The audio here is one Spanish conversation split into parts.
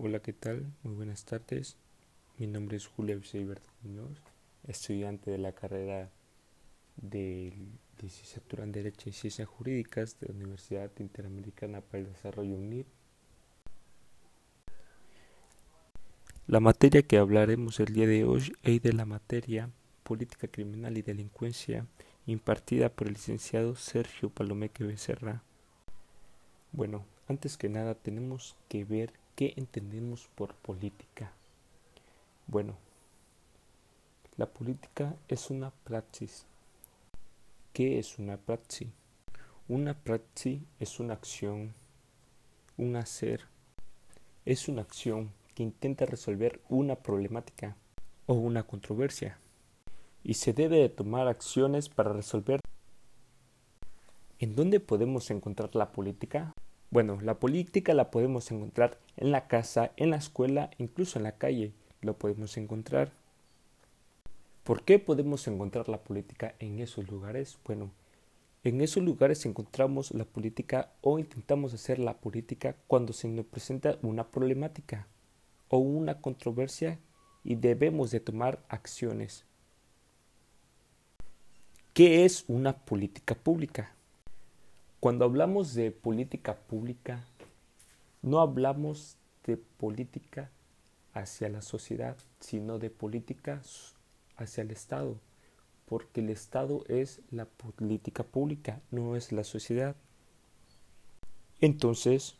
Hola, ¿qué tal? Muy buenas tardes. Mi nombre es Julio Eusebio Muñoz, estudiante de la carrera de licenciatura en Derecho y Ciencias Jurídicas de la Universidad Interamericana para el Desarrollo UNID. La materia que hablaremos el día de hoy es de la materia Política Criminal y Delincuencia impartida por el licenciado Sergio Palomeque Becerra. Bueno, antes que nada tenemos que ver qué entendemos por política. Bueno, la política es una praxis. ¿Qué es una praxis? Una praxis es una acción, un hacer. Es una acción que intenta resolver una problemática o una controversia y se debe de tomar acciones para resolver. ¿En dónde podemos encontrar la política? Bueno, la política la podemos encontrar en la casa, en la escuela, incluso en la calle. Lo podemos encontrar. ¿Por qué podemos encontrar la política en esos lugares? Bueno, en esos lugares encontramos la política o intentamos hacer la política cuando se nos presenta una problemática o una controversia y debemos de tomar acciones. ¿Qué es una política pública? Cuando hablamos de política pública, no hablamos de política hacia la sociedad, sino de política hacia el Estado, porque el Estado es la política pública, no es la sociedad. Entonces,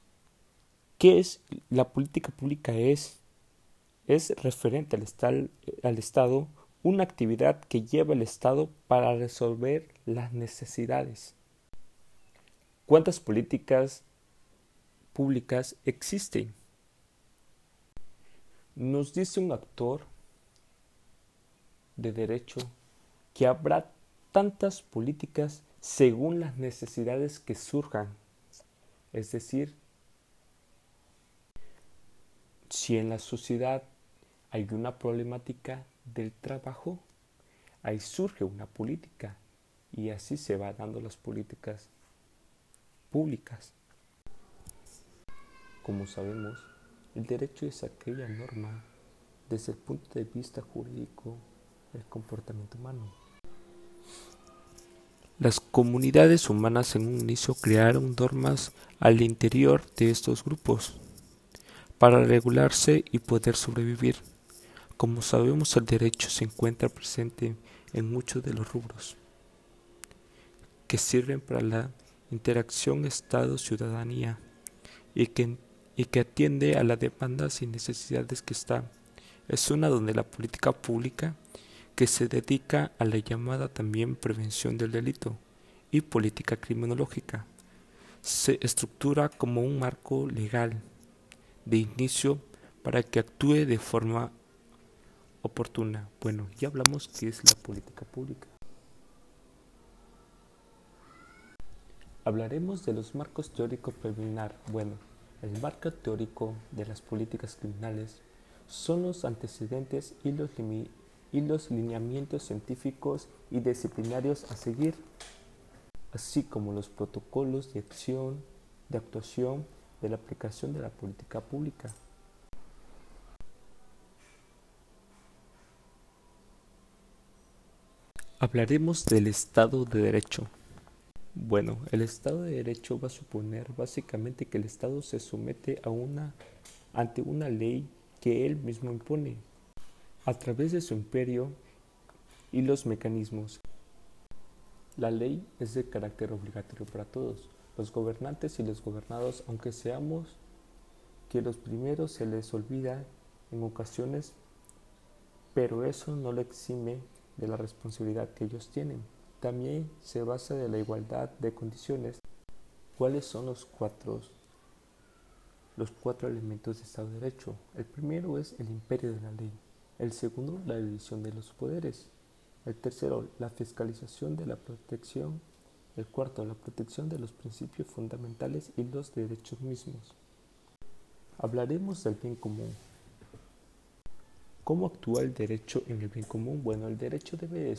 ¿qué es la política pública? Es, es referente al, al Estado una actividad que lleva el Estado para resolver las necesidades. ¿Cuántas políticas públicas existen? Nos dice un actor de derecho que habrá tantas políticas según las necesidades que surjan. Es decir, si en la sociedad hay una problemática del trabajo, ahí surge una política y así se van dando las políticas públicas. Como sabemos, el derecho es aquella norma desde el punto de vista jurídico del comportamiento humano. Las comunidades humanas en un inicio crearon normas al interior de estos grupos para regularse y poder sobrevivir. Como sabemos, el derecho se encuentra presente en muchos de los rubros que sirven para la interacción Estado-ciudadanía y que, y que atiende a las demandas y necesidades que está. Es una donde la política pública que se dedica a la llamada también prevención del delito y política criminológica se estructura como un marco legal de inicio para que actúe de forma oportuna. Bueno, ya hablamos qué es la política pública. Hablaremos de los marcos teóricos preliminar. Bueno, el marco teórico de las políticas criminales son los antecedentes y los, y los lineamientos científicos y disciplinarios a seguir, así como los protocolos de acción, de actuación de la aplicación de la política pública. Hablaremos del Estado de Derecho. Bueno, el Estado de Derecho va a suponer básicamente que el Estado se somete a una ante una ley que él mismo impone a través de su imperio y los mecanismos. La ley es de carácter obligatorio para todos, los gobernantes y los gobernados, aunque seamos que los primeros se les olvida en ocasiones, pero eso no le exime de la responsabilidad que ellos tienen. También se basa de la igualdad de condiciones. ¿Cuáles son los cuatro, los cuatro elementos de Estado de Derecho? El primero es el imperio de la ley. El segundo, la división de los poderes. El tercero, la fiscalización de la protección. El cuarto, la protección de los principios fundamentales y los derechos mismos. Hablaremos del bien común. ¿Cómo actúa el derecho en el bien común? Bueno, el derecho debe de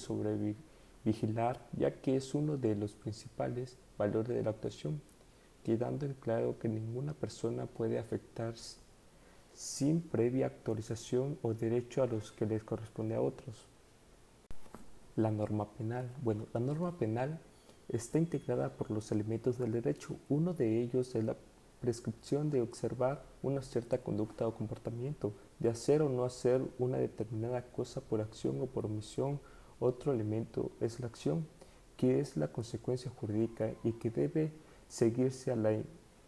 sobrevigilar ya que es uno de los principales valores de la actuación, quedando en claro que ninguna persona puede afectarse sin previa actualización o derecho a los que les corresponde a otros. La norma penal. Bueno, la norma penal está integrada por los elementos del derecho. Uno de ellos es la prescripción de observar una cierta conducta o comportamiento, de hacer o no hacer una determinada cosa por acción o por omisión. Otro elemento es la acción, que es la consecuencia jurídica y que debe seguirse a la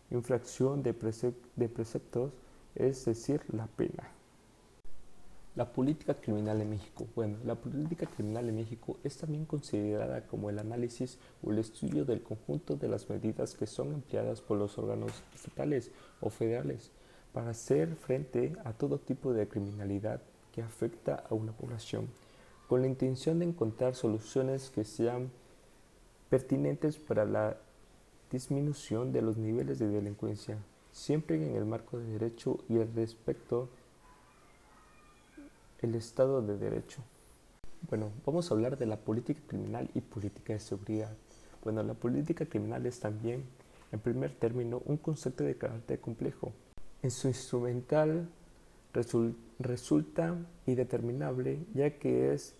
infracción de, preceptos, es decir, la pena. La política criminal en México. Bueno, la política criminal en México es también considerada como el análisis o el estudio del conjunto de las medidas que son empleadas por los órganos estatales o federales para hacer frente a todo tipo de criminalidad que afecta a una población, con la intención de encontrar soluciones que sean pertinentes para la disminución de los niveles de delincuencia, siempre en el marco de derecho y el respecto el Estado de Derecho. Bueno, vamos a hablar de la política criminal y política de seguridad. Bueno, la política criminal es también, en primer término, un concepto de carácter complejo. En su instrumental resulta indeterminable ya que es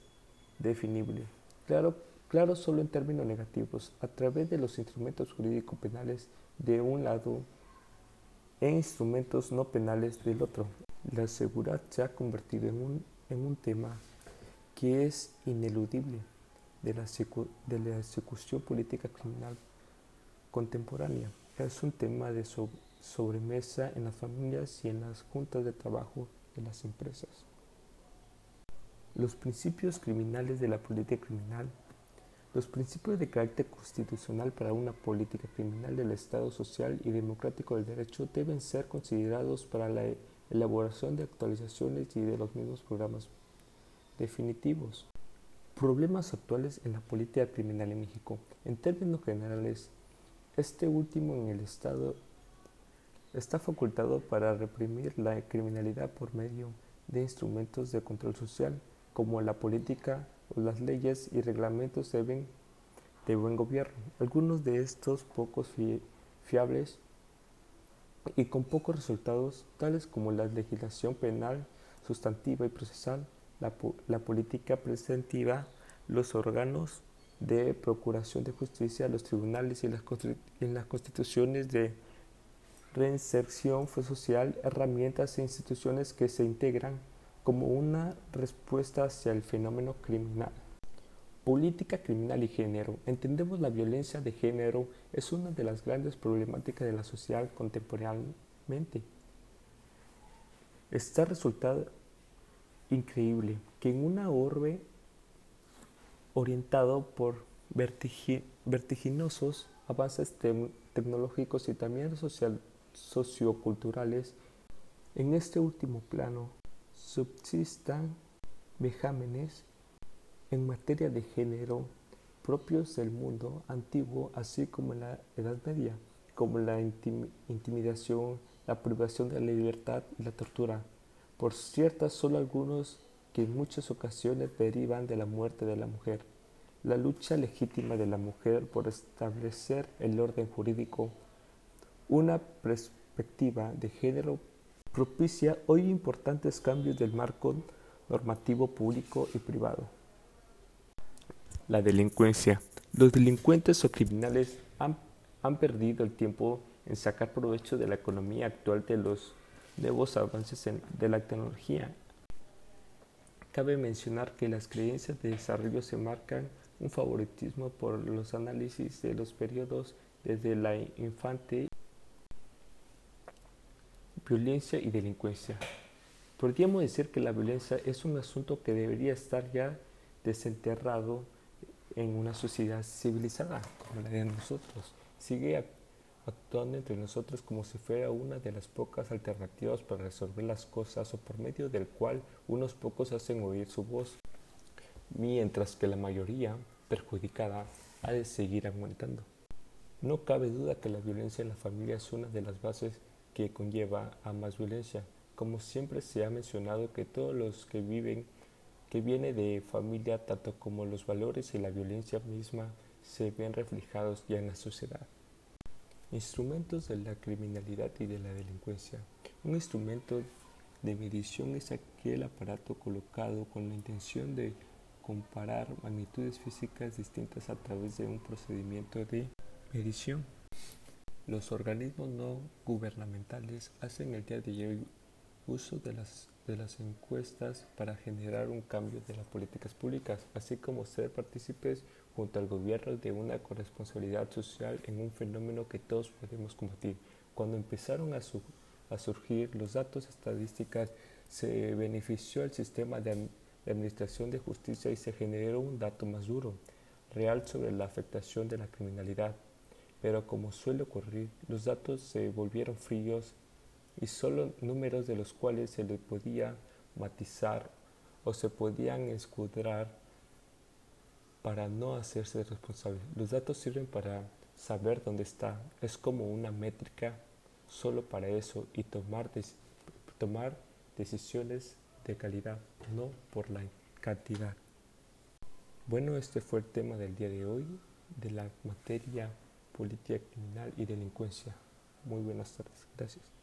definible. Claro, claro solo en términos negativos, a través de los instrumentos jurídicos penales de un lado e instrumentos no penales del otro. La seguridad se ha convertido en un, en un tema que es ineludible de la, de la ejecución política criminal contemporánea. Es un tema de sobremesa en las familias y en las juntas de trabajo de las empresas. Los principios criminales de la política criminal los principios de carácter constitucional para una política criminal del Estado social y democrático del derecho deben ser considerados para la elaboración de actualizaciones y de los mismos programas definitivos. Problemas actuales en la política criminal en México. En términos generales, este último en el Estado está facultado para reprimir la criminalidad por medio de instrumentos de control social, como la política las leyes y reglamentos de buen gobierno. Algunos de estos pocos fiables y con pocos resultados, tales como la legislación penal, sustantiva y procesal, la, política preventiva, los órganos de procuración de justicia, los tribunales y las, las constituciones de reinserción social, herramientas e instituciones que se integran como una respuesta hacia el fenómeno criminal. Política criminal y género. Entendemos la violencia de género es una de las grandes problemáticas de la sociedad contemporáneamente. Está resultado increíble que en una orbe orientado por vertiginosos avances tecnológicos y también socioculturales, en este último plano subsistan vejámenes en materia de género propios del mundo antiguo, así como en la Edad Media, como la intimidación, la privación de la libertad y la tortura. Por ciertas, solo algunos que en muchas ocasiones derivan de la muerte de la mujer. La lucha legítima de la mujer por establecer el orden jurídico, una perspectiva de género propicia hoy importantes cambios del marco normativo público y privado. La delincuencia. Los delincuentes o criminales han, han, perdido el tiempo en sacar provecho de la economía actual de los nuevos avances de la tecnología. Cabe mencionar que las creencias de desarrollo se marcan un favoritismo por los análisis de los periodos desde la infante Violencia y delincuencia. Podríamos decir que la violencia es un asunto que debería estar ya desenterrado en una sociedad civilizada como la de nosotros. Sigue actuando entre nosotros como si fuera una de las pocas alternativas para resolver las cosas o por medio del cual unos pocos hacen oír su voz, mientras que la mayoría perjudicada ha de seguir aumentando. No cabe duda que la violencia en la familia es una de las bases que conlleva a más violencia. Como siempre se ha mencionado que todos los que viven, que viene de familia, tanto como los valores y la violencia misma, se ven reflejados ya en la sociedad. Instrumentos de la criminalidad y de la delincuencia. Un instrumento de medición es aquel aparato colocado con la intención de comparar magnitudes físicas distintas a través de un procedimiento de medición. Los organismos no gubernamentales hacen el día de hoy uso de las, encuestas para generar un cambio de las políticas públicas, así como ser partícipes junto al gobierno de una corresponsabilidad social en un fenómeno que todos podemos combatir. Cuando empezaron a surgir los datos estadísticos, se benefició el sistema de administración de justicia y se generó un dato más duro, real sobre la afectación de la criminalidad pero como suele ocurrir, los datos se volvieron fríos y solo números de los cuales se le podía matizar o se podían escudrar para no hacerse responsable. Los datos sirven para saber dónde está, es como una métrica solo para eso y tomar, tomar decisiones de calidad, no por la cantidad. Bueno, este fue el tema del día de hoy de la materia política criminal y delincuencia. Muy buenas tardes. Gracias.